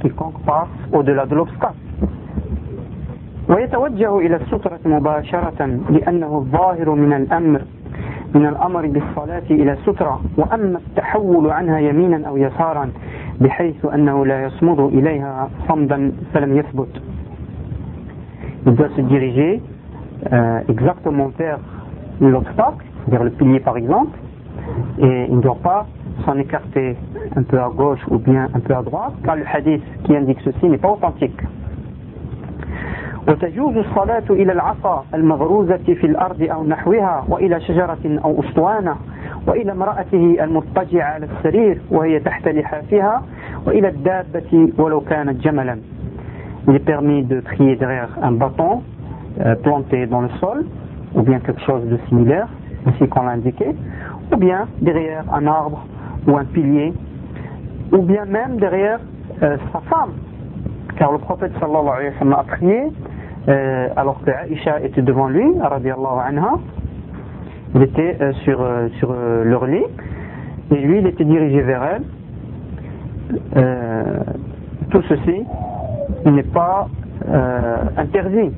quiconque passe au-delà de l'obstacle. ويتوجه إلى السترة مباشرة لأنه الظاهر من الأمر من الأمر بالصلاة إلى السترة وأما التحول عنها يمينا أو يسارا بحيث أنه لا يصمد إليها صمدا فلم يثبت Il doit se diriger euh, exactement vers l'obstacle, vers le pilier par exemple, et il ne doit pas s'en écarter un peu à gauche ou bien un peu à droite, car le hadith qui indique ceci n'est pas authentique. وتجوز الصلاة إلى العصا المغروزة في الأرض أو نحوها وإلى شجرة أو أسطوانة وإلى امرأته المضطجعة على السرير وهي تحت لحافها وإلى الدابة ولو كانت جملا Il est permis de prier derrière un bâton euh, planté dans le sol ou bien quelque chose de similaire, ainsi qu'on l'a indiqué, ou bien derrière un arbre ou un pilier, ou bien même derrière euh, sa femme. Car le prophète a prié euh, alors que Aïcha était devant lui, anha, il était euh, sur, sur leur lit, et lui il était dirigé vers elle. Tout ceci n'est pas interdit.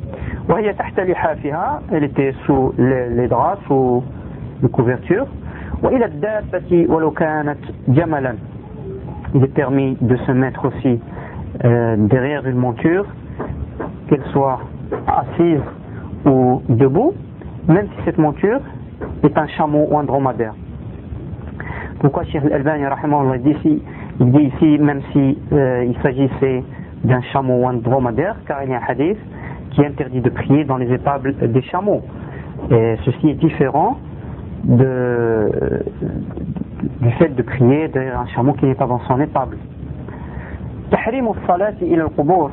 Elle était sous les, les draps, sous les couvertures. Il est permis de se mettre aussi euh, derrière une monture, qu'elle soit assise ou debout, même si cette monture est un chameau ou un dromadaire. Pourquoi Cheikh Al-Albani dit ici, il dit ici, même si euh, il s'agissait d'un chameau ou un dromadaire, car il y a un hadith qui interdit de prier dans les étables des chameaux. Et ceci est différent de, du fait de prier derrière un chameau qui n'est pas dans son étable. تحريم الصلاة إلى القبور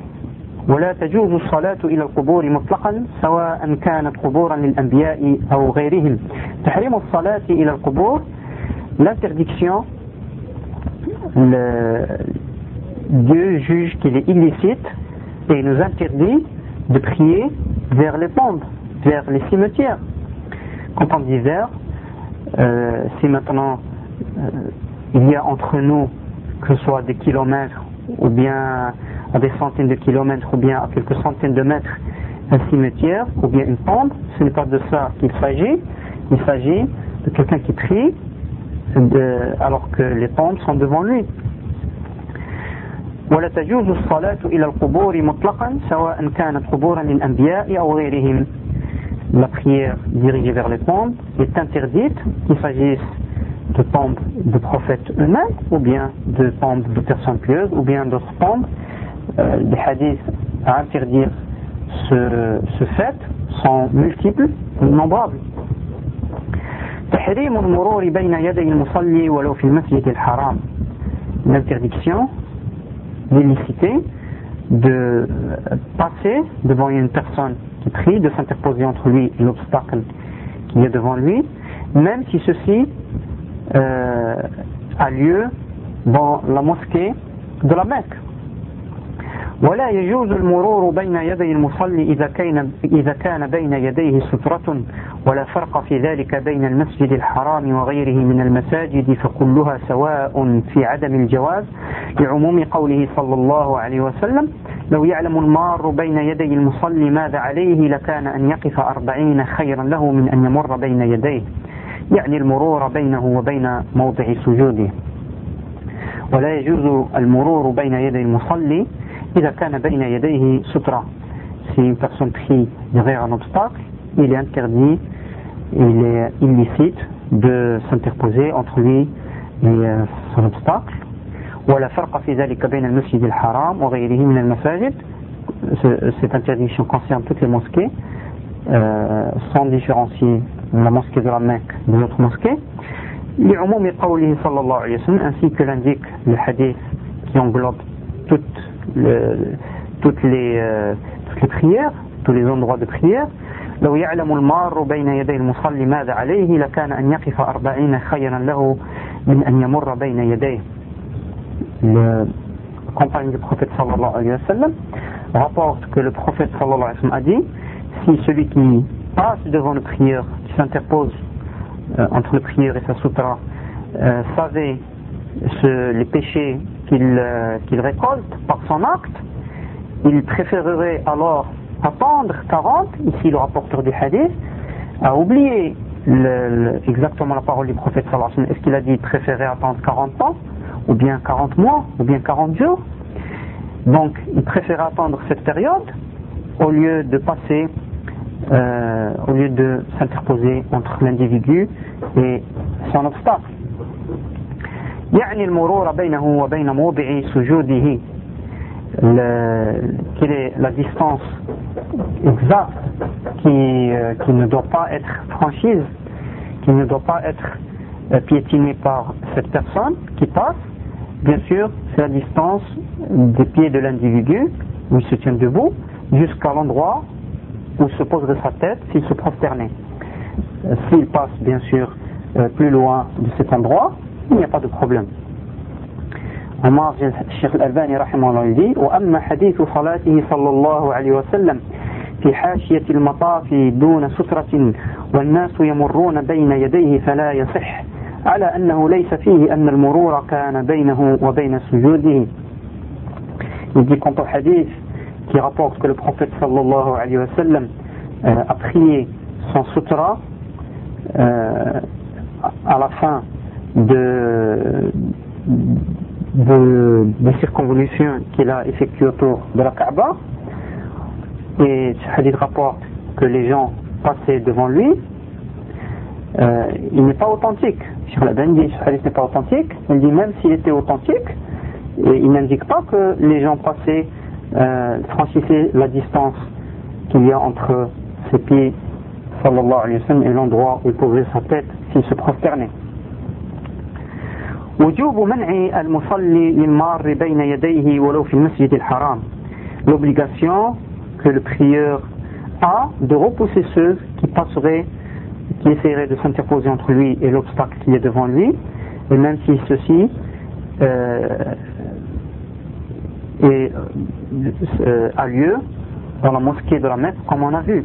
ولا تجوز الصلاة إلى القبور مطلقا سواء كانت قبورا للأنبياء أو غيرهم تحريم الصلاة إلى القبور l'interdiction Dieu juge qu'il est illicite et il nous interdit de prier vers les tombes, vers les cimetières. Quand on dit vers, euh, si maintenant euh, il y a entre nous, que ce soit des kilomètres, ou bien à des centaines de kilomètres, ou bien à quelques centaines de mètres, un cimetière, ou bien une tombe, ce n'est pas de ça qu'il s'agit, il s'agit de quelqu'un qui prie de, alors que les tombes sont devant lui. ولا تجوز الصلاة إلى القبور مطلقا سواء كانت قبورا للأنبياء أو غيرهم la prière dirigée vers les tombes est interdite, qu'il s'agisse de tombes de prophètes eux-mêmes, ou bien de tombes de personnes pieuses, ou bien d'autres tombes. Euh, les hadiths à interdire ce, ce fait sont multiples, nombrables. تحريم المرور بين يدي المصلي ولو في المسجد الحرام l'interdiction l'illicité de passer devant une personne qui prie, de s'interposer entre lui et l'obstacle qui est devant lui, même si ceci euh, a lieu dans la mosquée de la Mecque. ولا يجوز المرور بين يدي المصلي إذا كان, إذا كان بين يديه سترة ولا فرق في ذلك بين المسجد الحرام وغيره من المساجد فكلها سواء في عدم الجواز. لعموم قوله صلى الله عليه وسلم لو يعلم المار بين يدي المصلي ماذا عليه لكان أن يقف أربعين خيرا له من أن يمر بين يديه. يعني المرور بينه وبين موضع سجوده. ولا يجوز المرور بين يدي المصلي إذا كان بين يديه سترة si une personne prie derrière un obstacle, il est interdit, il est illicite de s'interposer entre lui et euh, son obstacle. ولا فرق في ذلك بين المسجد الحرام وغيره من المساجد cette interdiction concerne toutes les mosquées euh, sans différencier la mosquée de la Mecque de l'autre mosquée لعموم قوله صلى الله عليه وسلم ainsi que l'indique le hadith qui englobe toutes le, toutes, les, euh, toutes les prières, tous les endroits de prière. لو يعلم المار بين يدي المصلي ماذا عليه لكان أن يقف أربعين خيرا له من أن يمر بين يديه le compagnon du prophète sallallahu alayhi wa sallam rapporte que le prophète sallallahu alayhi wa sallam a dit si celui qui passe devant le prieur, qui s'interpose euh, entre le prieur et sa sutra, euh, savait ce, les péchés euh, qu'il récolte par son acte, il préférerait alors attendre 40, ici le rapporteur du hadith, a oublié exactement la parole du prophète sallallahu alayhi wa Est-ce qu'il a dit préférer attendre 40 ans, ou bien 40 mois, ou bien 40 jours? Donc il préférait attendre cette période au lieu de passer, euh, au lieu de s'interposer entre l'individu et son obstacle. يعني المرور بينه وبين موضع سجوده quelle est la distance exacte qui, euh, qui, ne doit pas être franchise, qui ne doit pas être euh, piétinée par cette personne qui passe. Bien sûr, c'est la distance des pieds de l'individu, où il se tient debout, jusqu'à l'endroit où se poserait sa tête s'il se prosternait. Euh, s'il passe, bien sûr, plus loin de cet endroit, il n'y a pas de problème. عمار الشيخ الألباني رحمه الله يقول وأما حديث صلاته صلى الله عليه وسلم في حاشية المطاف دون سترة والناس يمرون بين يديه فلا يصح على أنه ليس فيه أن المرور كان بينه وبين سجوده Il dit quant au hadith qui rapporte que le prophète sallallahu alayhi wa sallam euh, a prié son sutra euh, à la fin de, de, circonvolution qu'il a effectué autour de la Kaaba. Et ce rapporte que les gens passaient devant lui. Euh, il n'est pas authentique. Sur la dit ce n'est pas authentique. Il dit même s'il était authentique, il n'indique pas que les gens passaient, euh, franchissaient la distance qu'il y a entre ses pieds sallallahu alayhi wa et l'endroit où il posait sa tête s'il se prosternait. وجوب منع المصلي للمار بين يديه ولو في المسجد الحرام l'obligation que le prieur a de repousser ceux qui passeraient qui essaieraient de s'interposer entre lui et l'obstacle qui est devant lui et même si ceci euh, est, euh, a lieu dans la mosquée de la Mecque comme on a vu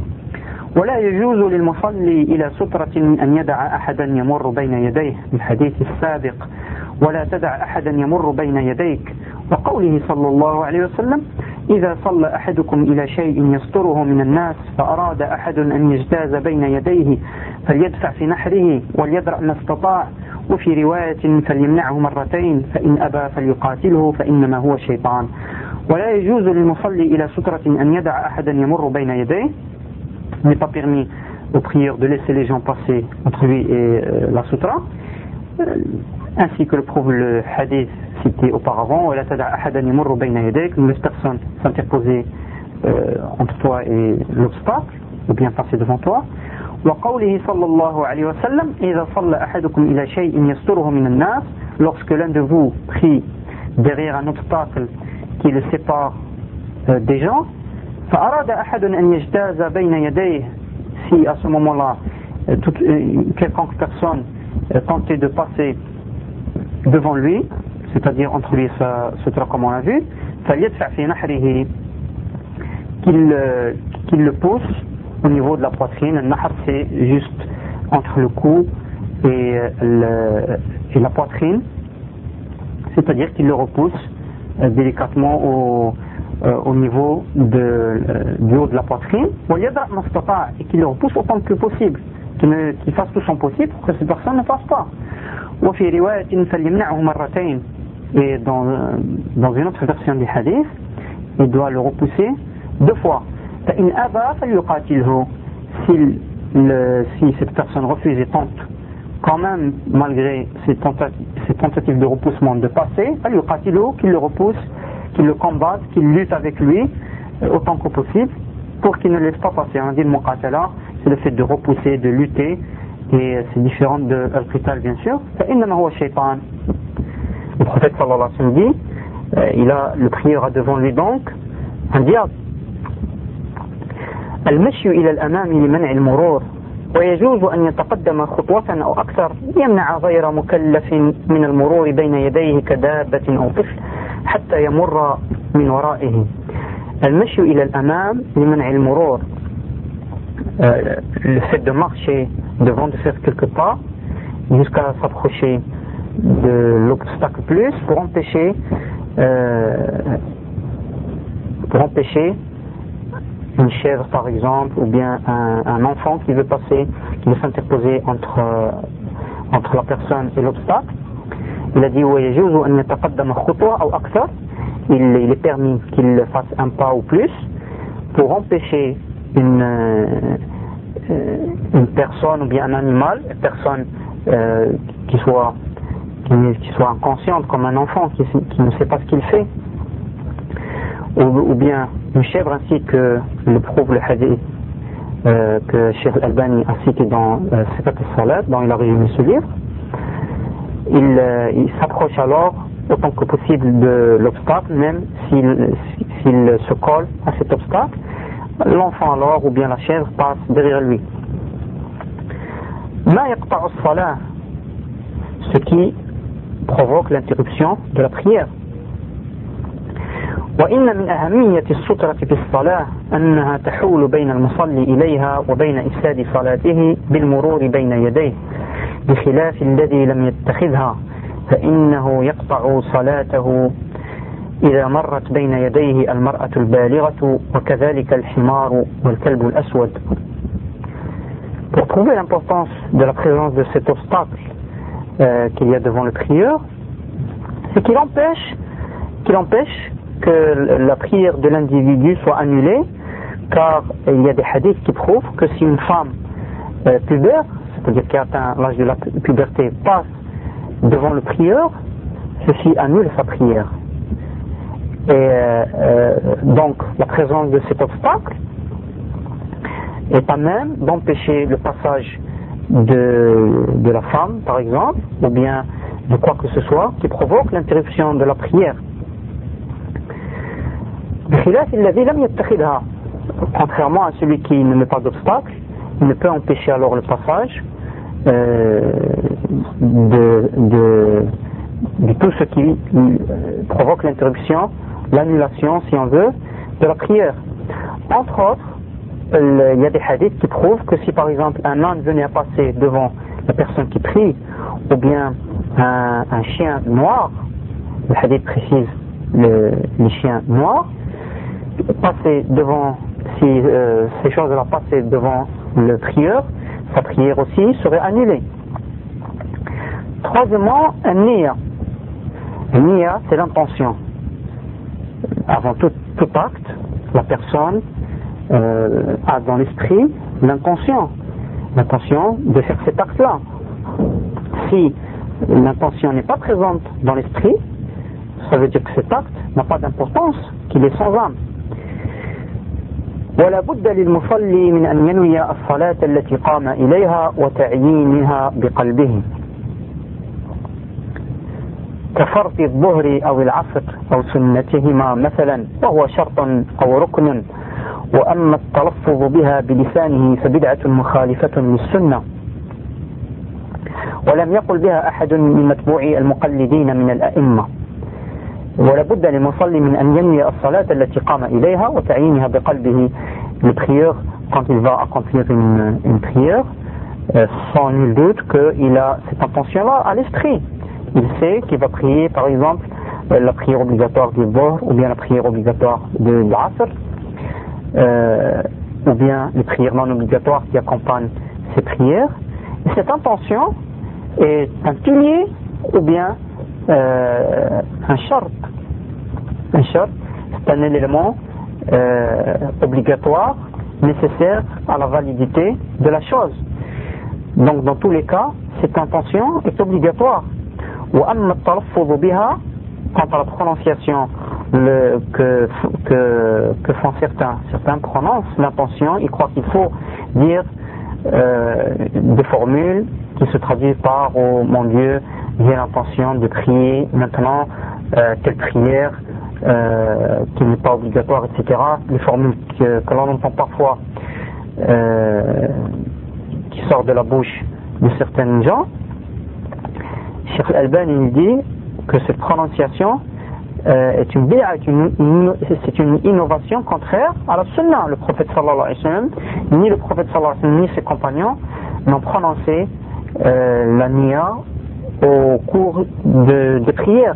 ولا يجوز للمصلي إلى سترة أن يدع أحدا يمر بين يديه الحديث السابق ولا تدع أحدا يمر بين يديك. وقوله صلى الله عليه وسلم إذا صلى أحدكم إلى شيء يستره من الناس فأراد أحد أن يجتاز بين يديه فليدفع في نحره وليدرأ ما استطاع. وفي رواية فليمنعه مرتين فإن أبى فليقاتله فإنما هو شيطان. ولا يجوز للمصلي إلى سترة أن يدع أحدا يمر بين يديه. N'est pas permis aux prières de laisser les gens passer entre lui et euh, la sutra. ainsi que le prouve le hadith cité auparavant, ne laisse personne s'interposer euh, entre toi et l'obstacle, ou bien passer devant toi. وقوله صلى الله عليه وسلم إذا صلى أحدكم إلى شيء يستره من الناس lorsque l'un de vous prie derrière un obstacle qui le sépare euh, des gens فأراد أحد أن يجتاز بين يديه si à ce moment-là euh, toute, euh, quelconque personne euh, tentait de passer devant lui, c'est-à-dire entre lui et sa sutra comme on l'a vu, qu'il qu'il le pousse au niveau de la poitrine. Nahar c'est juste entre le cou et, le, et la poitrine, c'est-à-dire qu'il le repousse euh, délicatement au, euh, au niveau de, euh, du haut de la poitrine, et qu'il le repousse autant que possible, qu'il fasse tout son possible pour que cette personne ne passe pas وفي رواية فليمنعه مرتين et dans, dans une autre version du hadith il doit le repousser deux fois فإن أبى فليقاتله si, le, si cette personne refuse et tente quand même malgré ses tentatives, ses tentatives de repoussement de passer فليقاتله qu'il le repousse qu'il le combatte qu'il lutte avec lui euh, autant que possible pour qu'il ne laisse pas passer on dit le muqatala c'est le fait de repousser de lutter et c'est différent de Al-Qital bien sûr, le prophète sallallahu alayhi wa sallam dit, euh, il a le prieur devant lui donc un diable. المشي إلى الأمام لمنع المرور ويجوز أن يتقدم خطوة أو أكثر يمنع غير مكلف من المرور بين يديه كدابة أو طفل حتى يمر من ورائه المشي إلى الأمام لمنع المرور le fait de marcher devant de faire quelques pas jusqu'à s'approcher de l'obstacle plus pour empêcher pour empêcher une chèvre par exemple, ou bien un, enfant qui veut passer, qui veut s'interposer entre, entre la personne et l'obstacle. Il a dit il, il est permis qu'il fasse un pas ou plus pour empêcher une, euh, une personne ou bien un animal, une personne euh, qui, soit, qui, soit inconsciente comme un enfant qui, ne sait pas ce qu'il fait, ou, bien une chèvre ainsi que le prouve le hadith euh, que Cheikh Al-Albani a cité dans euh, al-Salat, dont il a résumé ce livre, il, il s'approche alors autant que possible de l'obstacle, même s'il se colle à cet obstacle, l'enfant alors ou bien la chèvre passe derrière lui. Ce qui provoque l'interruption de la prière. وإن من أهمية السترة في الصلاة أنها تحول بين المصلي إليها وبين إفساد صلاته بالمرور بين يديه بخلاف الذي لم يتخذها فإنه يقطع صلاته إذا مرت بين يديه المرأة البالغة وكذلك الحمار والكلب الأسود Pour prouver l'importance de la présence de cet obstacle euh, qu'il y a devant le prieur, c'est qu'il empêche, qu'il empêche que la prière de l'individu soit annulée, car il y a des hadiths qui prouvent que si une femme euh, pubère, c'est-à-dire qui atteint l'âge de la puberté, passe devant le prieur, ceci annule sa prière. Et euh, euh, donc la présence de cet obstacle est à même d'empêcher le passage de, de la femme, par exemple, ou bien de quoi que ce soit qui provoque l'interruption de la prière. Contrairement à celui qui ne met pas d'obstacle, il ne peut empêcher alors le passage euh, de, de, tout ce qui provoque l'interruption, l'annulation, si on veut, de la prière. Entre autres, il y a des hadiths qui prouvent que si par exemple un âne venait à passer devant la personne qui prie, ou bien un, un chien noir, le hadith précise le, les chiens noirs, passer devant, si euh, ces choses-là passaient devant le prieur, sa prière aussi serait annulée. Troisièmement, un nia. Nia, c'est l'intention Avant tout, tout, acte, la personne euh, a dans l'esprit l'intention. L'intention de faire cet acte-là. Si l'intention n'est pas présente dans l'esprit, ça veut dire que cet acte n'a pas d'importance, qu'il est sans âme. ولا بد للمصلي من أن ينوي الصلاة التي قام إليها وتعيينها بقلبه كفرض الظهر أو العصر أو سنتهما مثلا وهو شرط أو ركن. وأما التلفظ بها بلسانه فبدعة مخالفة للسنة. ولم يقل بها أحد من متبوعي المقلدين من الأئمة. ولا بد للمصلي من أن ينوي الصلاة التي قام إليها وتعيينها بقلبه. Prieur quand il va accomplir une, une prière euh, sans nul doute qu'il a cette intention-là à l'esprit. Il sait qu'il va prier par exemple euh, la prière obligatoire du bord ou bien la prière obligatoire de l'asr euh, ou bien les prières non obligatoires qui accompagnent ces prières et cette intention est un pilier ou bien euh, un short. Un short, c'est un élément obligatoire, nécessaire à la validité de la chose. Donc dans tous les cas, cette intention est obligatoire. Quant à la prononciation que, que, que, font certains, certains prononcent l'intention, ils croient qu'il faut dire euh, des formules qui se traduisent par oh mon Dieu, j'ai l'intention de prier maintenant euh, telle prière euh, qui n'est pas obligatoire, etc. Les formules que, l'on entend parfois euh, qui sortent de la bouche de certains gens. Cheikh Al-Ban il dit que cette prononciation est une c'est une innovation contraire à la sunna. Le prophète sallallahu alayhi wa sallam, ni le prophète sallallahu alayhi wa sallam, ni ses compagnons n'ont prononcé la nia au cours de, de prière.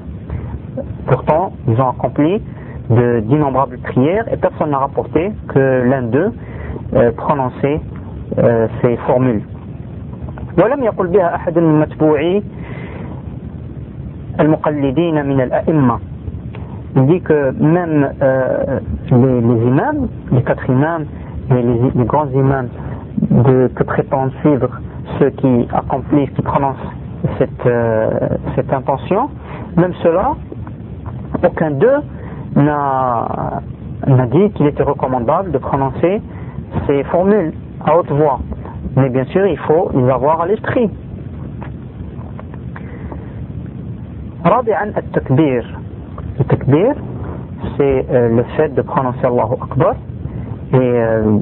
pourtant ils ont accompli d'innombrables prières et personne n'a rapporté que l'un d'eux euh, prononçait euh, ces formules. ولم يقل بها أحد من متبوعي al-muqallidina min al-a'imma. Il dit que même euh, les, imams, les quatre imams, les, grands imams de, que prétendent suivre ceux qui accomplissent, qui prononcent cette, euh, intention, même cela, aucun d'eux n'a dit qu'il était recommandable de prononcer ces formules à haute voix. Mais bien sûr, il faut les avoir à l'esprit. رابعا التكبير. التكبير euh, le fait de prononcer Allahu Akbar et euh,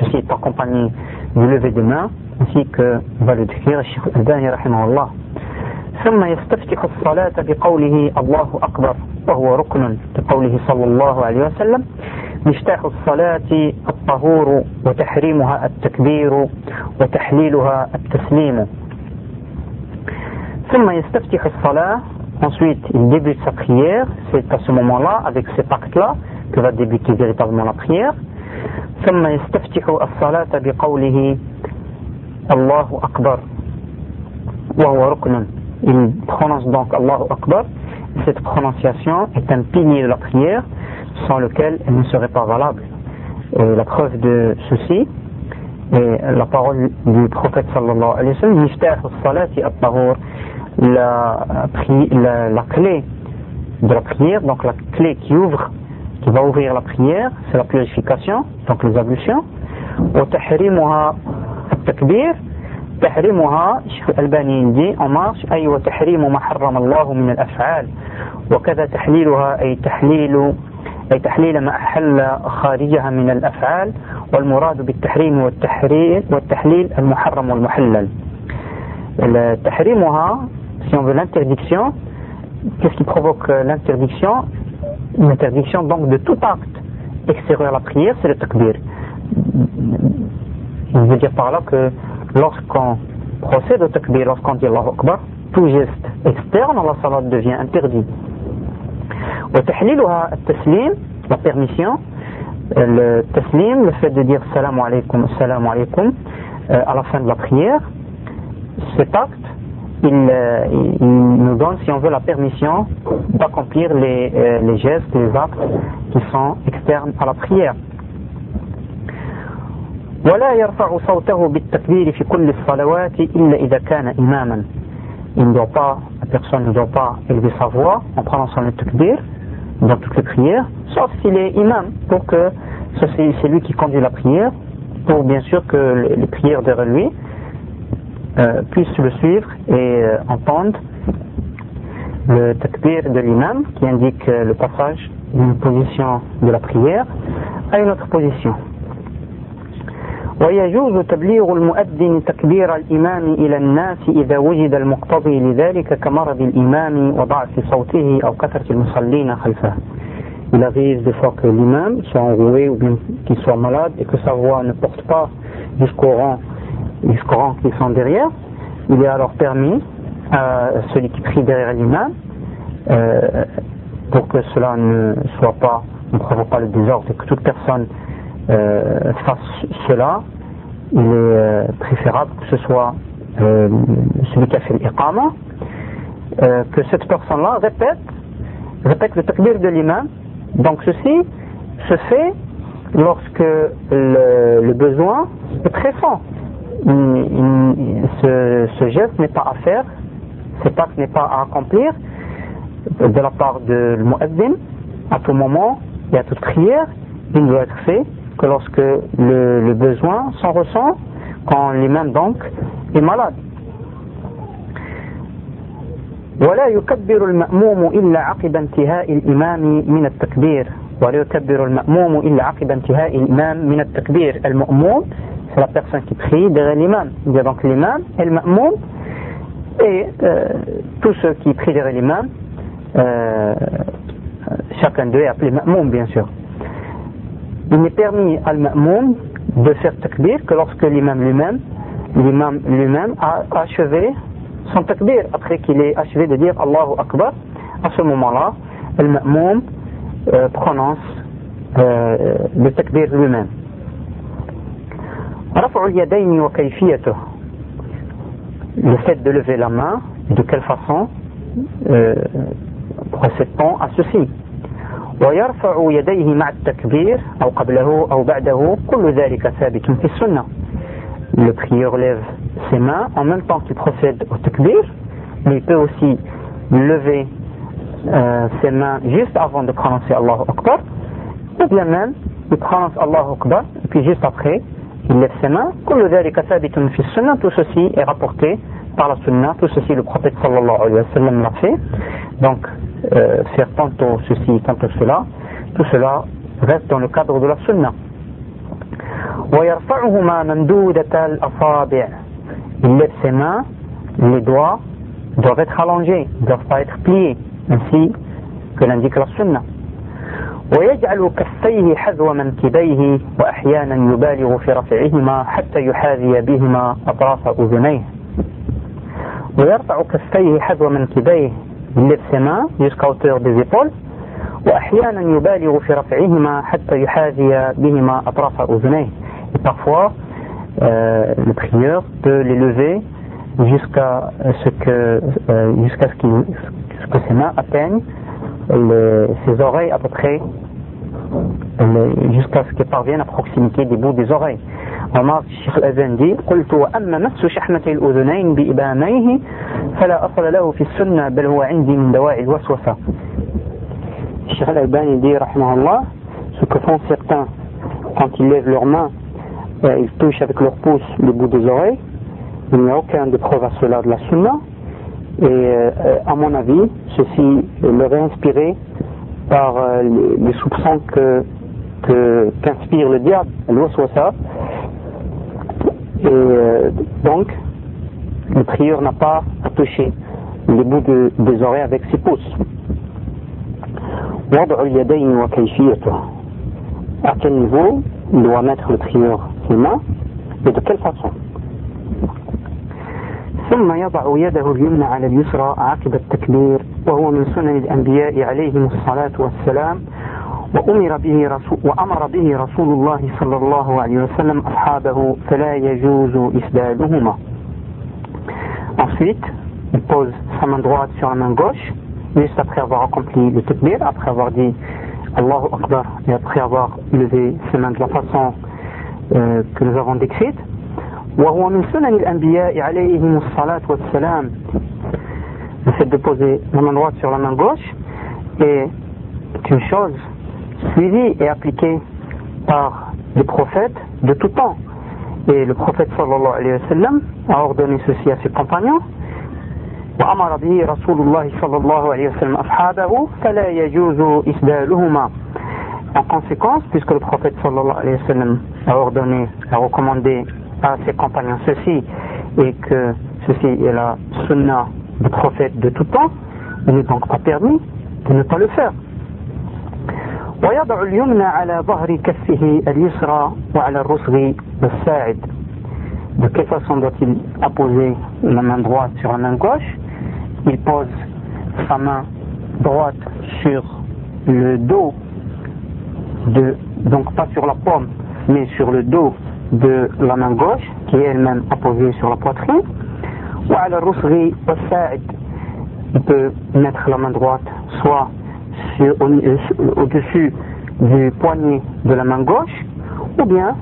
ceci est accompagné du lever de main ainsi que va le décrire Cheikh Al-Albani rahimahullah. ثم يستفتح الصلاة بقوله الله أكبر وهو ركن بقوله صلى الله عليه وسلم. مفتاح الصلاة الطهور وتحريمها التكبير وتحليلها التسليم. ensuite il débute sa prière c'est à ce moment-là avec cet acte-là que va débuter véritablement la prière ثم يستفتح الصلاة بقوله الله أكبر وهو ركن il prononce donc Allahu Akbar. Cette prononciation est un pilier de la prière sans lequel elle ne serait pas valable. Et la preuve de ceci est la parole du prophète sallallahu alayhi wa sallam La, la, la clé de la prière, donc la clé qui ouvre, qui va ouvrir la prière, c'est la purification, donc les ablutions. وتحريمها التكبير تحريمها الشيخ الألباني دي en marche أي وتحريم ما حرم الله من الأفعال وكذا تحليلها أي تحليل أي تحليل ما أحل خارجها من الأفعال والمراد بالتحريم والتحريل والتحليل المحرم والمحلل تحريمها si on veut l'interdiction qu'est-ce qui provoque l'interdiction? Une interdiction donc de tout acte extérieur à la prière c'est le takbir. Il veut dire par là que lorsqu'on procède au takbir, lorsqu'on dit Allahu Akbar, tout geste externe à la salat devient interdit. la permission, le taslim, le fait de dire salam alaykum, salam alaykum euh, à la fin de la prière, cet acte, il, euh, il, nous donne, si on veut, la permission d'accomplir les, euh, les gestes, les actes qui sont externes à la prière. ولا يرفع صوته بالتكبير في كل الصلوات إلا إذا كان إماما il ne doit pas, la personne ne doit pas élever sa voix en prononçant le takbir dans toutes les prières, sauf s'il est imam, pour que c'est lui qui conduit la prière, pour bien sûr que les, prières derrière lui euh, puissent le suivre et euh, entendre le takbir de l'imam qui indique euh, le passage d'une position de la prière à une autre position. ويجوز تبليغ المؤذن تكبير الإمام إلى الناس إذا وجد المقتضي لذلك كمرض الإمام وضعف صوته أو كثرة المصلين خلفه. Il arrive des fois que l'imam soit enroué ou bien qu'il soit malade et que sa voix ne porte pas jusqu'au rang, jusqu'au rang qui sont derrière. Il est alors permis à celui qui prie derrière l'imam euh, pour que cela ne soit pas, ne provoque pas le désordre et que toute personne euh, fasse cela, il est euh, préférable que ce soit euh, celui qui a fait l'iqama, euh, que cette personne-là répète, répète le takbir de l'imam. Donc ceci se fait lorsque le, besoin est pressant Ce, ce, geste n'est pas à faire, cet acte n'est pas à accomplir de la part de muezzin à tout moment et à toute prière, il doit être fait que lorsque le, le besoin s'en ressent, quand l'imam donc est malade. ولا يكبر المأموم إلا عقب انتهاء الإمام من التكبير ولا يكبر المأموم إلا عقب انتهاء الإمام من التكبير المأموم c'est la personne qui prie derrière l'imam. Il y a donc l'imam et le ma'moum. Et euh, tous ceux qui prient derrière l'imam euh, chacun d'eux est appelé ma'moum bien sûr. Il n'est permis à l'imam de faire takbir que lorsque l'imam lui-même l'imam lui-même a achevé son takbir, après qu'il ait achevé de dire Allahu Akbar, à ce moment-là, le ma'moum euh, prononce euh, le takbir lui-même. Le fait de lever la main, de quelle façon euh, procède-t-on à ceci ويرفع يديه مع التكبير أو قبله أو بعده كل ذلك ثابت في السنة le prieur lève ses mains en même temps qu'il procède au takbir, mais il peut aussi lever euh, ses mains juste avant de prononcer Allahu Akbar, ou bien même il prononce Allahu Akbar, et puis juste après, il lève ses mains. Tout ceci est rapporté par la sunna, tout ceci le prophète sallallahu alayhi wa sallam l'a fait. Donc, euh, faire tantôt ceci, tantôt cela, tout cela reste dans le cadre de la sunna. Il lève ses mains, les doigts doivent être allongés, ne doivent pas être pliés, ainsi que l'indique la sunna. ويجعل كفيه حذو منكبيه وأحيانا يبالغ في رفعهما حتى يحاذي بهما أطراف أذنيه. ويرفع كفيه حذو منكبيه hauteur des épaules وأحيانا يبالغ في رفعهما حتى يحاذي بهما أطراف أذنيه. Et parfois euh, le prieur peut les lever jusqu'à ce que euh, jusqu'à ce, ce, que ses mains atteignent les, ses oreilles à peu près jusqu'à ce qu'elles parviennent à proximité des bouts des oreilles. وما الشيخ الأذان dit قلت وأما مس شحمة الأذنين بإباميه فلا أصل له في السنة بل هو عندي من دواعي الوسوسة الشيخ الألباني dit رحمه الله ce que font certains quand ils lèvent leurs mains euh, ils touchent avec leurs pouces les bouts des oreilles il n'y a aucun de preuve à cela de la sunna et euh, à mon avis ceci leur est inspiré par euh, les, soupçons que qu'inspire le diable, ça. Et euh, donc, le prieur n'a pas à toucher les bouts de, des oreilles avec ses pouces. À quel niveau doit mettre le prieur ses mains et de quelle façon? ثم يضع يده اليمنى على اليسرى عقب التكبير وهو من سنن الأنبياء عليهم الصلاة والسلام وأمر به رسول وأمر به رسول الله صلى الله عليه وسلم أصحابه فلا يجوز إسدادهما Ensuite, il pose sa main droite sur la main gauche, juste après avoir accompli le takbir, après avoir dit Allahu Akbar, et après avoir levé ses mains de la façon euh, que nous avons décrite. وهو من سنن الأنبياء عليهم الصلاة والسلام le fait de poser la main droite sur la main gauche est une chose suivi et appliqué par les prophètes de tout temps. Et le prophète sallallahu alayhi wa sallam a ordonné ceci à ses compagnons. وأمر به رسول الله صلى الله عليه وسلم أصحابه فلا يجوز إسدالهما En conséquence, puisque le prophète sallallahu alayhi wa sallam a ordonné, a recommandé à ses compagnons ceci, et que ceci est la sunna du prophète de tout temps, il n'est donc pas permis de ne pas le faire. ويضع اليمنى على ظهر كفه اليسرى وعلى الرسغ والساعد De quelle façon doit-il apposer la main droite sur la main gauche Il pose sa main droite sur le dos, de, donc pas sur la paume, mais sur le dos de la main gauche, qui est elle-même apposée sur la poitrine. Ou à la il peut mettre la main droite soit euh, au-dessus du poignet de la main gauche, ou bien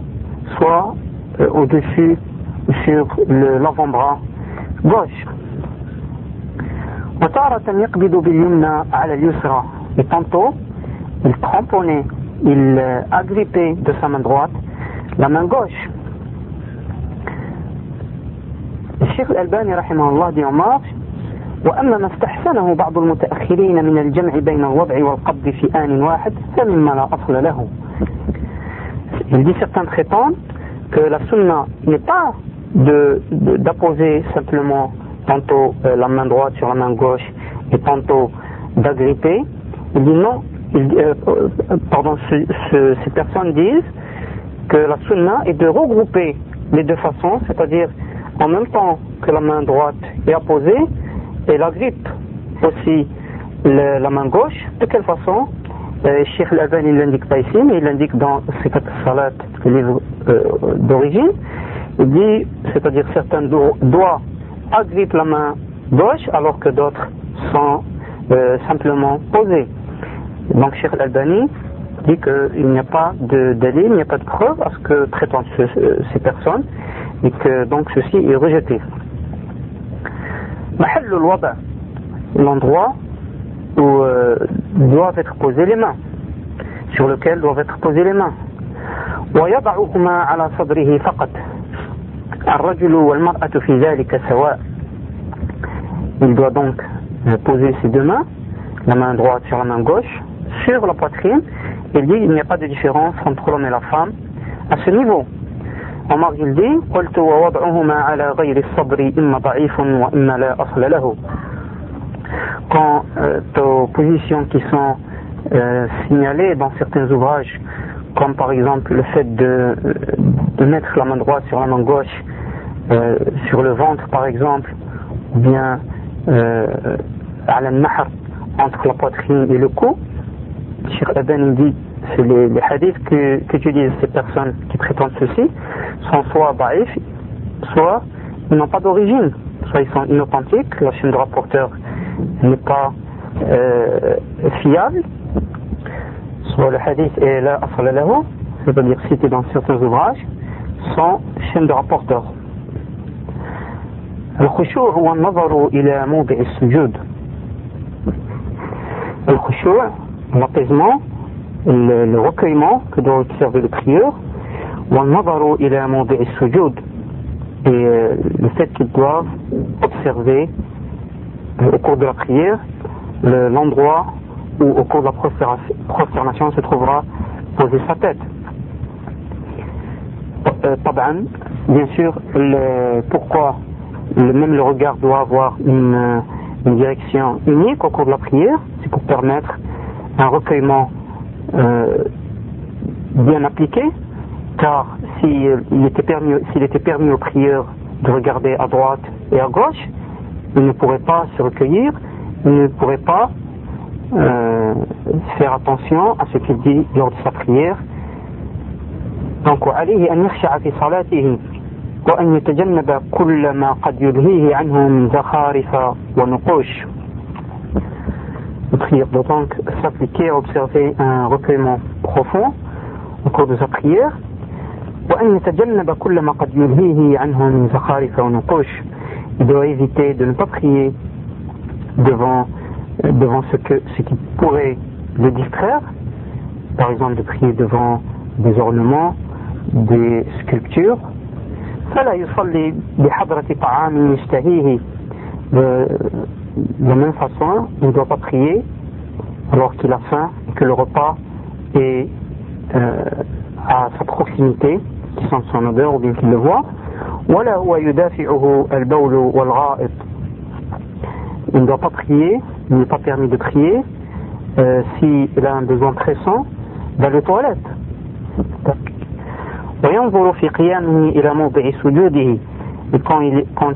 soit euh, au-dessus sur l'avant-bras gauche. Et tantôt, il cramponnait, il euh, agrippait de sa main droite la main gauche. Le Cheikh Al-Albani dit en marche وأما ما استحسنه بعض المتأخرين من الجمع بين الوضع والقبض في آن واحد فمما لا أصل له Il dit certains prétendent que la sunna n'est pas d'apposer de, de, simplement tantôt euh, la main droite sur la main gauche et tantôt d'agripper. Il dit non, il, euh, euh, pardon, ce, ce, ces personnes disent que la sunna est de regrouper les deux façons, c'est-à-dire en même temps que la main droite est apposée, elle agrippe aussi la main gauche. De quelle façon? Euh, Cheikh al il l'indique pas ici, mais il l'indique dans Sikat Salat, le livre euh, d'origine. Il dit, c'est-à-dire certains doigts agrippent la main gauche alors que d'autres sont euh, simplement posés. Donc Cheikh al dit qu'il n'y a pas de délit, il n'y a pas de preuve à ce que prétendent ces personnes et que donc ceci est rejeté. L'endroit où euh, doivent être posées les mains, sur lequel doivent être posées les mains. ويضعهما على صدره فقط الرجل والمرأة في ذلك سواء Il doit donc poser ses deux mains, la main droite sur la main gauche, sur la poitrine. il dit qu'il n'y a pas de différence entre l'homme et la femme à ce niveau. Omar il dit Quant euh, aux positions qui sont euh, signalées dans certains ouvrages, comme par exemple le fait de, de mettre la main droite sur la main gauche, euh, sur le ventre par exemple, ou bien à la entre la poitrine et le cou, Cheikh Adan dit c'est les, les, hadiths que, qu'utilisent ces personnes qui prétendent ceci sont soit baïf, soit ils n'ont pas d'origine, soit ils sont inauthentiques, la chaîne de rapporteur n'est pas euh, fiable, soit le hadith est là, c'est-à-dire cité dans certains ouvrages, sans chaîne de rapporteurs. الخشوع هو النظر إلى موضع السجود الخشوع l'apaisement, le, recueillement que doit observer le prieur, et le fait qu'ils doivent observer au cours de la prière. L'endroit où au cours de la prosternation se trouvera posée sa tête. Euh, bien sûr, le, pourquoi même le regard doit avoir une, euh, une direction unique au cours de la prière, c'est pour permettre un recueillement euh, bien appliqué, car s'il était, permis, était permis aux prieurs de regarder à droite et à gauche, il ne pourrait pas se recueillir, il ne pourrait pas euh, faire attention à ce qu'il dit lors de sa prière. Donc, وعليه أن يخشع في صلاته وأن يتجنب كل ما قد يلهيه عنه من زخارف ونقوش. prière doit donc s'appliquer à observer un recueillement profond au cours de sa prière. il doit éviter de ne pas prier devant, euh, devant ce, que, ce qui pourrait le distraire. Par exemple de prier devant des ornements des sculptures de, la même façon, il ne doit pas prier alors qu'il a faim que le repas est euh, à sa proximité, qui sent son odeur ou bien qu'il le voit. Il ne doit pas prier, il n'est pas permis de prier euh, s'il a un besoin pressant d'aller aux toilettes. Et quand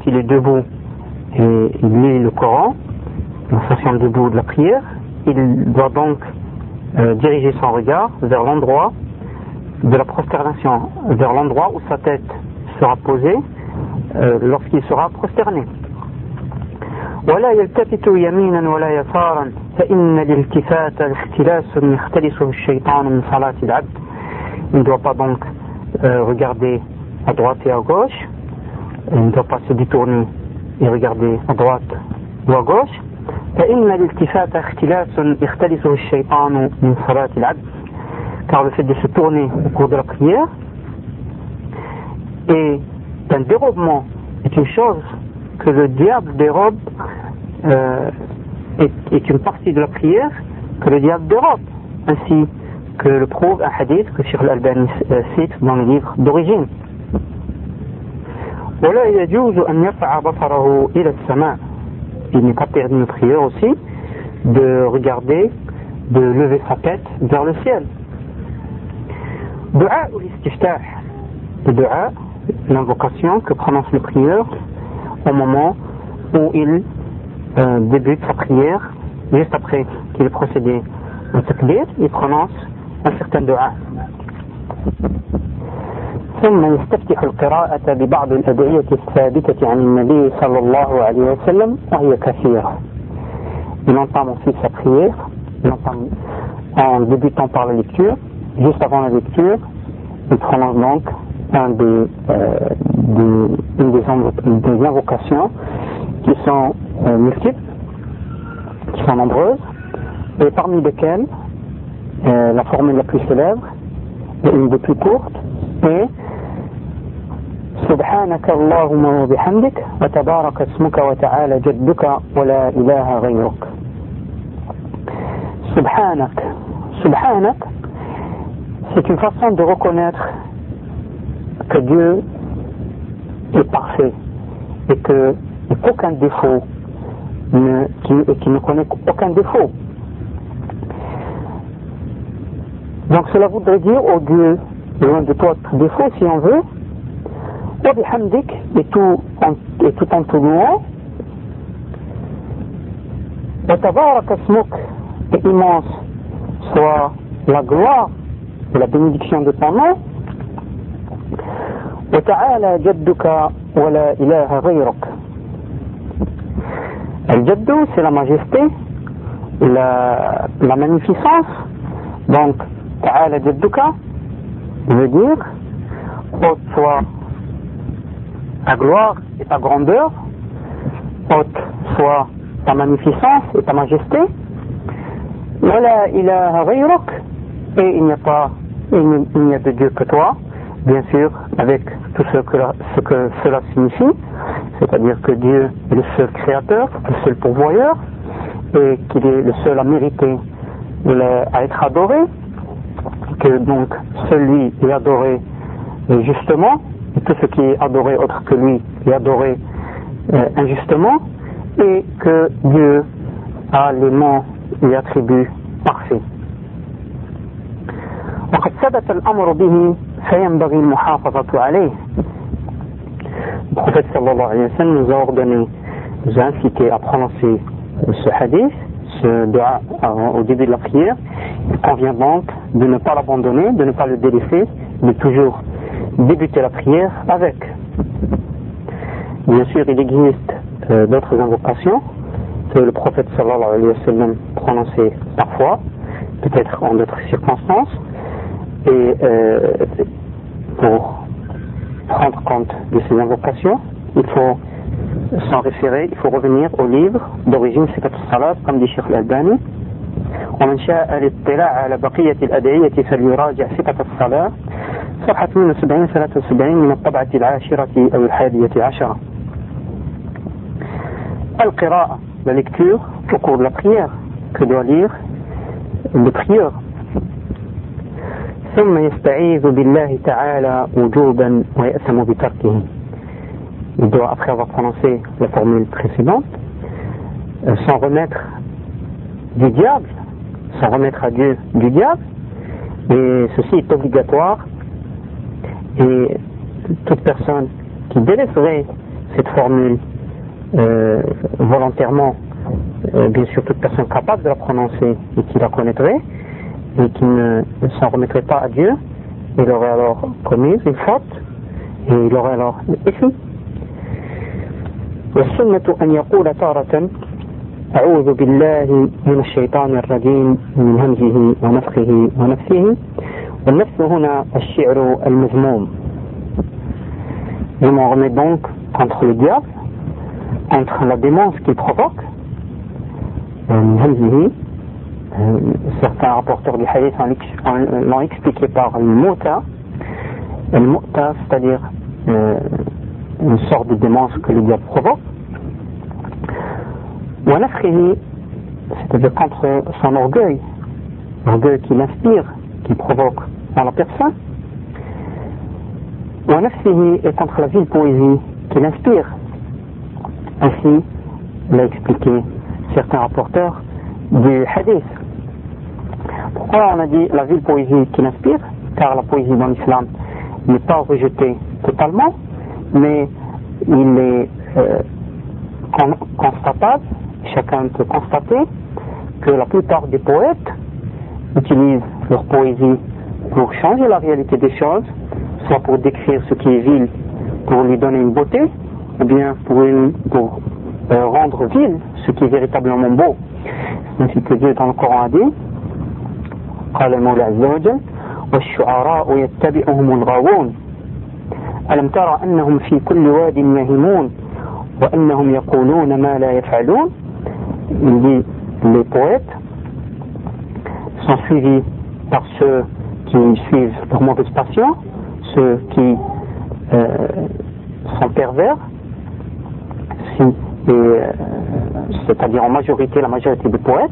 il est debout, et il lit le Coran, en faisant debout de la prière, il doit donc euh, diriger son regard vers l'endroit de la prosternation, vers l'endroit où sa tête sera posé euh, lorsqu'il sera prosterné. ولا يلتفت يمينا ولا يسارا فإن الالتفات اختلاس يختلسه الشيطان من صلاة العبد Il ne doit pas donc euh, regarder à droite et à gauche, il ne doit pas se détourner et regardez à droite ou à gauche, car le fait de se tourner au cours de la prière est un dérobement, est une chose que le diable dérobe, euh, est, une partie de la prière que le diable dérobe, ainsi que le prouve un hadith que Cheikh Al-Albani euh, cite dans le livre d'origine. Il n'est pas permis de prière aussi de regarder, de lever sa tête vers le ciel. Ou l'istiftah Le dua l'invocation que prononce le prieur au moment où il euh, débute sa prière, juste après qu'il ait procédé au takbir, il prononce un certain dua. ثم يستفتح القراءة ببعض الأدعية الثابتة عن النبي صلى الله عليه وسلم وهي كثيرة. Il entame ensuite sa prière, il entame en débutant par la lecture, juste avant la lecture, il prononce donc un des, euh, des, une des, des, invocations qui sont euh, multiples, qui sont nombreuses, et parmi lesquelles euh, la formule la plus célèbre et une des plus courtes est سبحانك اللهم وبحمدك وتبارك اسمك وتعالى جدك ولا إله غيرك Subhanak. Subhanak, c'est une façon de reconnaître que Dieu est parfait et que aucun défaut ne, qui, et qui ne connaît aucun défaut. Donc cela voudrait dire, au Dieu, loin de toi défaut, si on veut, tout louant, et immense soit la gloire et la bénédiction de ton nom, وتعالى جدك ولا إله غيرك الجد c'est la majesté la, la magnificence donc تعالى جدك veut dire haute soit ta gloire et ta grandeur, haute soit ta magnificence et ta majesté, et il n'y a pas, il n'y a de Dieu que toi, bien sûr, avec tout ce que, ce que cela signifie, c'est-à-dire que Dieu est le seul créateur, le seul pourvoyeur, et qu'il est le seul à mériter à être adoré, que donc celui est adoré justement, tout ce qui est adoré autre que lui est adoré euh, injustement et que Dieu a les noms et attributs parfaits. وقد ثبت الأمر به فينبغي المحافظة عليه. Le prophète sallallahu alayhi wa sallam nous a ordonné, nous a incité à prononcer ce hadith, ce dua au début de la prière. Il convient donc de ne pas l'abandonner, de ne pas le délaisser, de toujours débuter la prière avec. Bien sûr, il existe euh, d'autres invocations que le prophète sallallahu alayhi wa sallam prononçait parfois, peut-être en d'autres circonstances, et euh, pour prendre compte de ces invocations, il faut s'en référer, il faut revenir au livre d'origine Sikat Salat, comme dit Sheikh Al-Albani. ومن شاء الاطلاع على بقية الأدعية فليراجع ثقة الصلاة صفحة 72 73 من الطبعة العاشرة أو الحادية عشرة. القراءة la lecture au cours de la prière que doit lire le prieur. ثم يستعيذ بالله تعالى وجوبا ويأثم بتركه. Il doit, après avoir prononcé la formule précédente, s'en remettre du diable, s'en remettre à Dieu du diable, et ceci est obligatoire, et toute personne qui délaisserait cette formule euh, volontairement, euh, bien sûr toute personne capable de la prononcer et qui la connaîtrait et qui ne s'en remettrait pas à Dieu, il aurait alors commis une faute et il aurait alors échoué. والسنة أن يقول تارة أعوذ بالله من الشيطان الرجيم من همزه ونفخه ونفسه والنفس هنا الشعر المذموم. Je m'en remets donc contre le diable entre la démence qu'il provoque, euh, euh, certains rapporteurs du hadith l'ont expliqué par le mota, le mota c'est-à-dire euh, une sorte de démence que le diable provoque, ou c'est-à-dire contre son orgueil, l'orgueil qu'il inspire, qu'il provoque dans la personne, et contre la ville poésie qu'il inspire, ainsi l'a expliqué certains rapporteurs du hadith. Pourquoi on a dit la ville poésie qui l'inspire? Car la poésie dans l'islam n'est pas rejetée totalement, mais il est euh, constatable, chacun peut constater, que la plupart des poètes utilisent leur poésie pour changer la réalité des choses, soit pour décrire ce qui est vil, pour lui donner une beauté, ou bien pour, pour euh, rendre vil ce qui est véritablement beau. Ainsi que Dieu dans le Coran a dit, قال المولى عز وجل والشعراء يتبعهم الغاوون ألم ترى أنهم في كل واد يهمون وأنهم يقولون ما لا يفعلون Il dit les poètes sont suivis par ceux qui suivent leur mauvaise passion, ceux qui euh, sont pervers, euh, c'est-à-dire en majorité, la majorité des poètes,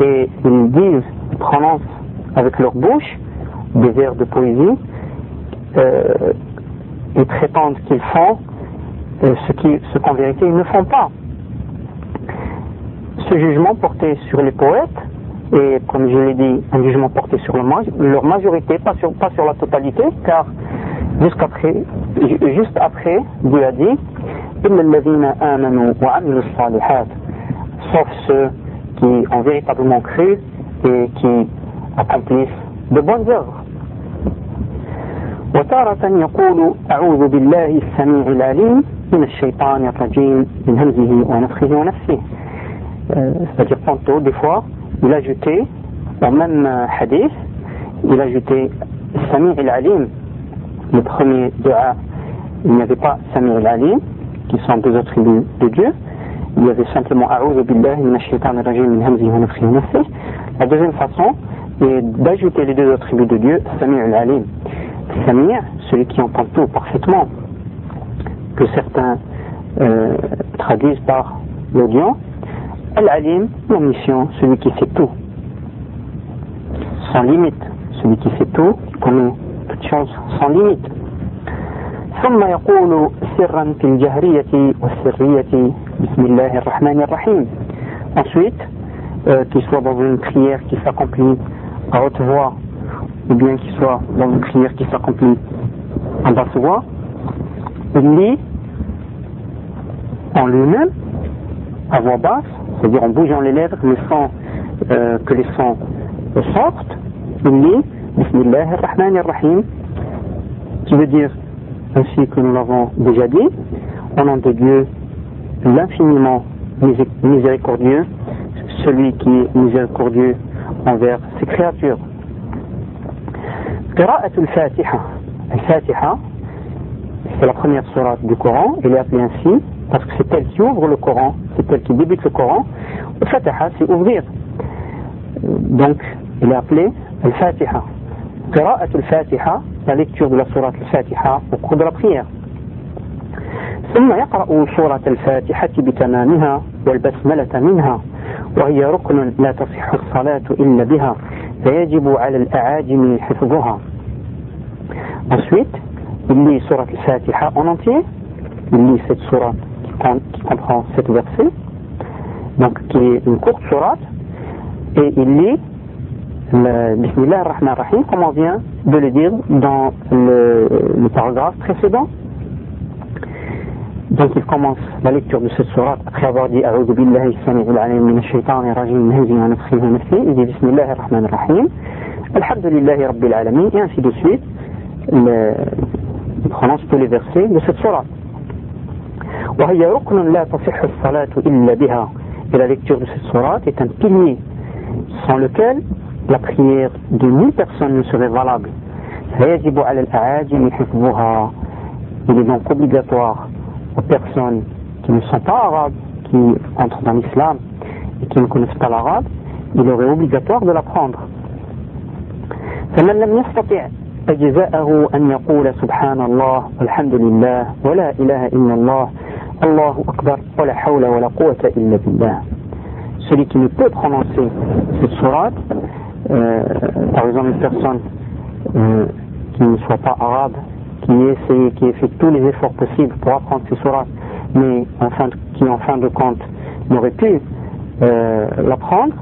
et ils disent, ils prononcent avec leur bouche des vers de poésie euh, et prétendent qu'ils font euh, ce qu'en vérité ils ne font pas. Ce jugement porté sur les poètes, et comme je l'ai dit, un jugement porté sur leur majorité, pas sur, pas sur la totalité, car jusqu'après, juste après, Dieu a dit sauf ceux qui ont véritablement cru et qui accomplissent de bonnes œuvres. وتارة يقول أعوذ بالله السميع العليم من الشيطان الرجيم من همزه ونفخه ونفسه c'est-à-dire tantôt des fois il a ajouté au même hadith il a ajouté Sami al-Alim le premier dua il n'y avait pas Sami al-Alim qui sont deux attributs de Dieu il y avait simplement La deuxième façon est d'ajouter les deux attributs de Dieu, Samir al-Alim. Samir, celui qui entend tout parfaitement, que certains euh, traduisent par l'audience. Al-Alim, l'omniscient, celui qui sait tout. Sans limite, celui qui sait tout, qui connaît toutes choses sans limite. ثم يقول سرا في الجهرية والسرية Bismillah ar-Rahman ar-Rahim. Ensuite, euh, qu'il soit dans une prière qui s'accomplit à haute voix, ou bien qu'il soit dans une prière qui s'accomplit en basse voix, il lit en lui-même, à voix basse, c'est-à-dire en bougeant les lèvres, le son, euh, que les sons sortent, il lit Bismillah ar-Rahman ar-Rahim, qui veut dire, ainsi que nous l'avons déjà dit, au nom de Dieu l'infiniment miséricordieux, celui qui est miséricordieux envers ses créatures. al الفاتحة الفاتحة c'est la première sourate du Coran, elle est appelée ainsi parce que c'est elle qui ouvre le Coran, c'est elle qui débute le Coran. Al-Fatiha, c'est ouvrir. Donc, elle est appelée Al-Fatiha. al الفاتحة la lecture de la sourate Al-Fatiha au cours de la prière. ثم يقرأ سورة الفاتحة بتمامها والبسملة منها وهي ركن لا تصح الصلاة إلا بها فيجب على الأعاجم حفظها Ensuite, il lit surat al-Fatiha en entier, il lit cette surat qui comprend sept versets, donc qui est une courte surat, et il lit le Bismillah ar-Rahman ar-Rahim, comme on vient de le dire dans le, le paragraphe précédent. Donc il commence la lecture de cette sourate après avoir dit A'udhu billahi sami'il alim min ash-shaytani rajim min hamzihi wa wa nafthihi il dit Bismillah ar-Rahman ar-Rahim Alhamdulillahi Rabbil Alamin et ainsi de suite il prononce tous les versets de cette sourate وهي ركن لا تصح الصلاة إلا بها et la lecture de est un pilier sans lequel la prière de mille personnes ne serait valable فيجب على الأعاجم حفظها il est donc obligatoire aux personnes qui ne sont pas arabes, qui entrent dans l'islam et qui ne connaissent pas l'arabe, il aurait obligatoire de l'apprendre. فمن لم يستطع أجزاءه أن يقول سبحان الله والحمد لله ولا إله إلا الله الله أكبر ولا حول ولا قوة إلا بالله celui qui ne peut prononcer cette sourate euh, par exemple une personne euh, qui ne soit pas arabe qui essaie, qui a fait tous les efforts possibles pour apprendre ces sourates, mais qui en fin de compte n'aurait pu euh, l'apprendre,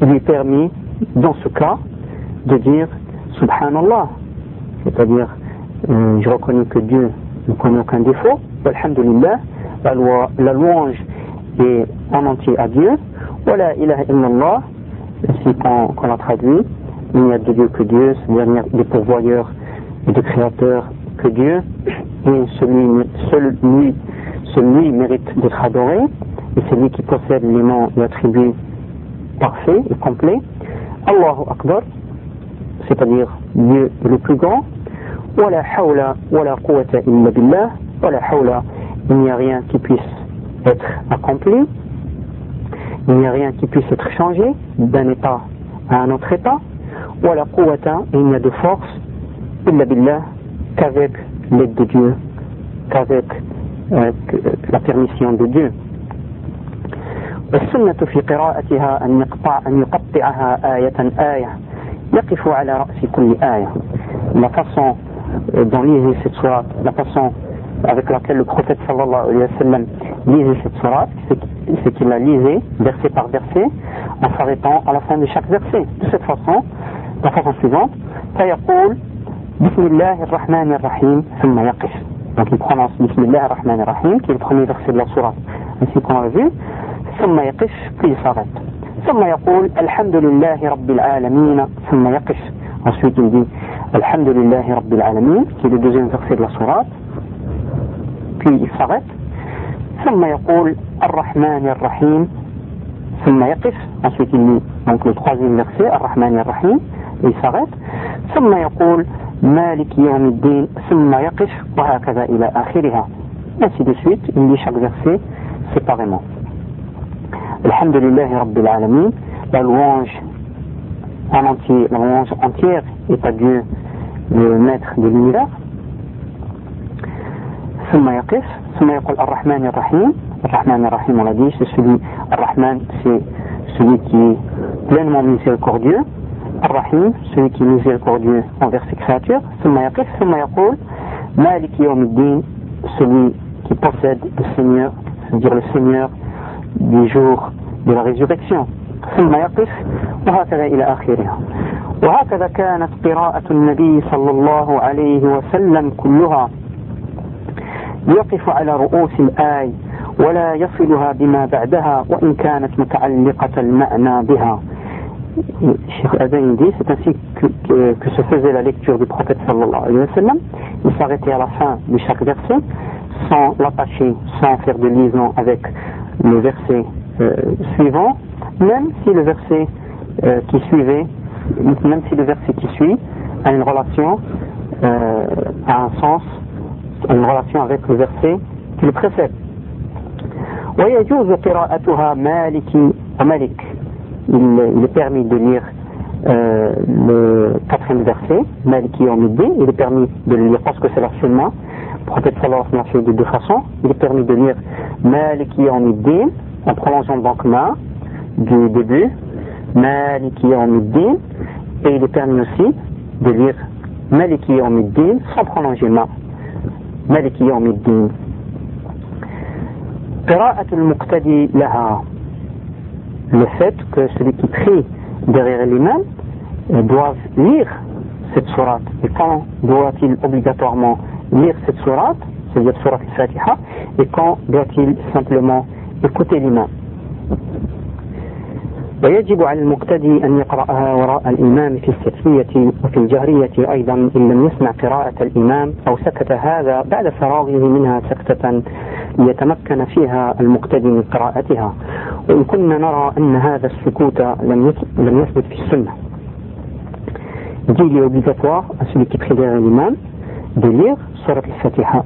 il lui est permis, dans ce cas, de dire Subhanallah, c'est-à-dire euh, je reconnais que Dieu ne connaît aucun défaut, Alhamdulillah, la, la louange est en entier à Dieu, voilà ilaha illallah, ainsi qu'on l'a traduit, il n'y a de Dieu que Dieu, c'est-à-dire des et de créateurs que Dieu, et celui, seul lui, celui mérite d'être adoré, et c'est lui qui possède les noms et attributs parfaits et complets. Allahu Akbar, c'est-à dire Dieu le plus grand, ولا حول ولا قوة إلا بالله ولا حول il n'y a rien qui puisse être accompli il n'y a rien qui puisse être changé d'un état à un autre état ولا قوة il n'y a de force إلا بالله qu'avec l'aide de Dieu qu'avec euh, la permission de Dieu والسنة في قراءتها أن يقطع أن يقطعها آية آية يقف على رأس كل آية la façon Euh, dans liser cette sourate, la façon avec laquelle le prophète sallallahu alayhi wa sallam lisait cette sourate, c'est qu'il la lisait verset par verset en s'arrêtant à la fin de chaque verset. De cette façon, de la façon suivante, فيقول بسم الله الرحمن الرحيم ثم يقف. Donc il prononce بسم الله الرحمن الرحيم qui est le premier verset de la sourate, ainsi qu'on l'a vu, ثم يقف puis il s'arrête. ثم يقول الحمد لله رب العالمين ثم يقف. Ensuite il dit الحمد لله رب العالمين qui est le deuxième verset de la sourate puis il s'arrête ثم يقول الرحمن الرحيم ثم يقف ensuite il lit donc le troisième verset الرحمن الرحيم il s'arrête ثم يقول مالك يوم الدين ثم يقف وهكذا إلى آخرها ainsi de suite il lit chaque verset séparément الحمد لله رب العالمين la louange en entier, la louange entière est à Dieu le maître de l'univers ثم يقف ثم يقول الرحمن الرحيم الرحمن الرحيم on l'a dit c'est celui الرحمن c'est celui qui est pleinement miséricordieux الرحيم celui qui est miséricordieux envers ses créatures ثم يقف ثم يقول مالك يوم الدين celui qui possède le Seigneur c'est-à-dire le Seigneur du jour de la résurrection. ثم يقف وهكذا إلى آخرها. وهكذا كانت قراءة النبي صلى الله عليه وسلم كلها. يقف على رؤوس الآي ولا يصلها بما بعدها وإن كانت متعلقة المعنى بها. الشيخ أبين دي ستنسي كسفزي لكتور بالبخطة صلى الله عليه وسلم يساغتي على فان لشاك درسي sans l'attacher, sans faire de liaison avec le verset euh, suivant, même si le verset euh, qui suivait, même si le verset qui suit a une relation, euh, a un sens, a une relation avec le verset qui le précède. Il, il est permis de lire le quatrième verset, Maliki Omidi, il est permis de le lire parce que c'est leur chemin prophète sallallahu alayhi wa sallam de deux façons il est permis de lire Maliki Yawmiddin en prolongeant donc ma du début Maliki Yawmiddin et il est permis aussi de lire Maliki Yawmiddin sans prolonger ma. Maliki Yawmiddin. قراءة المقتدي لها le fait que celui qui prie derrière l'imam doit lire cette sourate. Et quand doit-il obligatoirement lire cette sourate, c'est-à-dire sourate al-Fatiha, et quand doit-il simplement écouter l'imam? ويجب على المقتدي أن يقرأها وراء الإمام في السرية وفي الجهرية أيضا إن لم يسمع قراءة الإمام أو سكت هذا بعد فراغه منها سكتة ليتمكن فيها المقتدي من قراءتها. وإن كنا نرى أن هذا السكوت لم لم يثبت في السنة. Il est obligatoire à celui qui derrière l'imam de lire Surat al-Fatiha.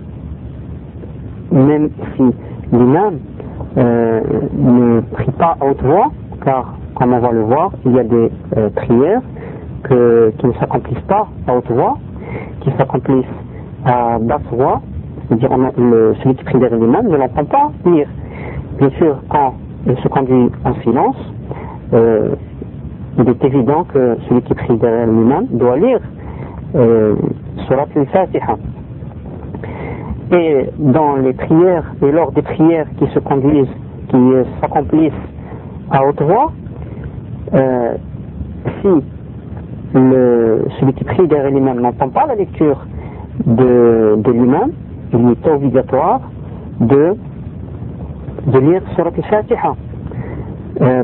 Même si l'imam euh, ne prie pas à haute voix, car comme on va le voir, il y a des euh, prières que, qui ne s'accomplissent pas à haute voix, qui s'accomplissent à basse voix, c'est-à-dire celui qui prie derrière l'imam ne l'entend pas lire. Bien sûr, quand il se conduit en silence, euh, il est évident que celui qui prie derrière l'imam doit lire euh, Surat al-Fatiha. Et dans les prières, et lors des prières qui se conduisent, qui s'accomplissent à haute voix, euh, si celui qui prie derrière l'imam n'entend pas la lecture de, de l'imam, il est obligatoire de, lire Surat al-Fatiha. Euh,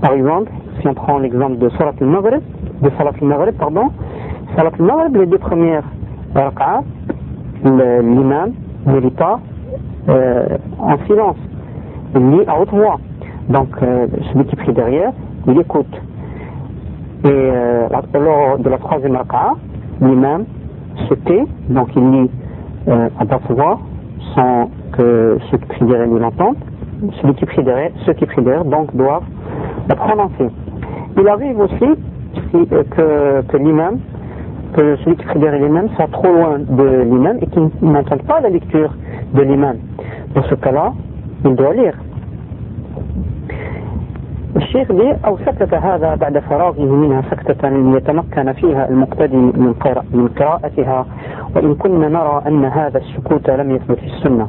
par exemple, si on prend l'exemple de Surat al-Maghrib, de Salat al-Maghrib, pardon, Salat al-Maghrib, les deux premières l'imam ne lit pas en silence, il lit à haute voix. Donc, celui qui prie derrière, il écoute. Et euh, lors de la troisième raka'a, l'imam se tait, donc il lit euh, à basse voix, sans que ceux qui prient derrière l'entendent. Celui qui prie derrière, ceux qui prient derrière, donc doivent la prononcer. Il arrive aussi euh, que, que l'imam, peut s'écrire l'imam, ça trop loin de l'imam et qu'il n'entend pas la lecture de l'imam. Dans ce cas-là, il doit lire. الشيخ دي أو سكت هذا بعد فراغه منها سكتة يتمكن فيها المقتدي من قراءتها وإن كنا نرى أن هذا السكوت لم يثبت في السنة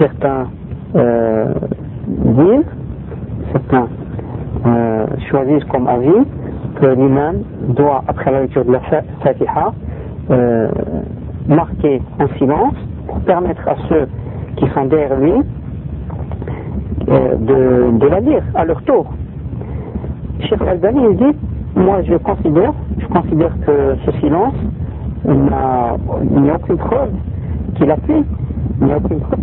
سكتة دين سكتة شوازيكم أفين que l'imam doit après la lecture de la Fatiha euh, marquer un silence pour permettre à ceux qui sont derrière lui de, de, la lire à leur tour. Cheikh Albani il dit Moi je considère, je considère que ce silence, il n'y a aucune preuve qu'il appuie, il n'y a aucune preuve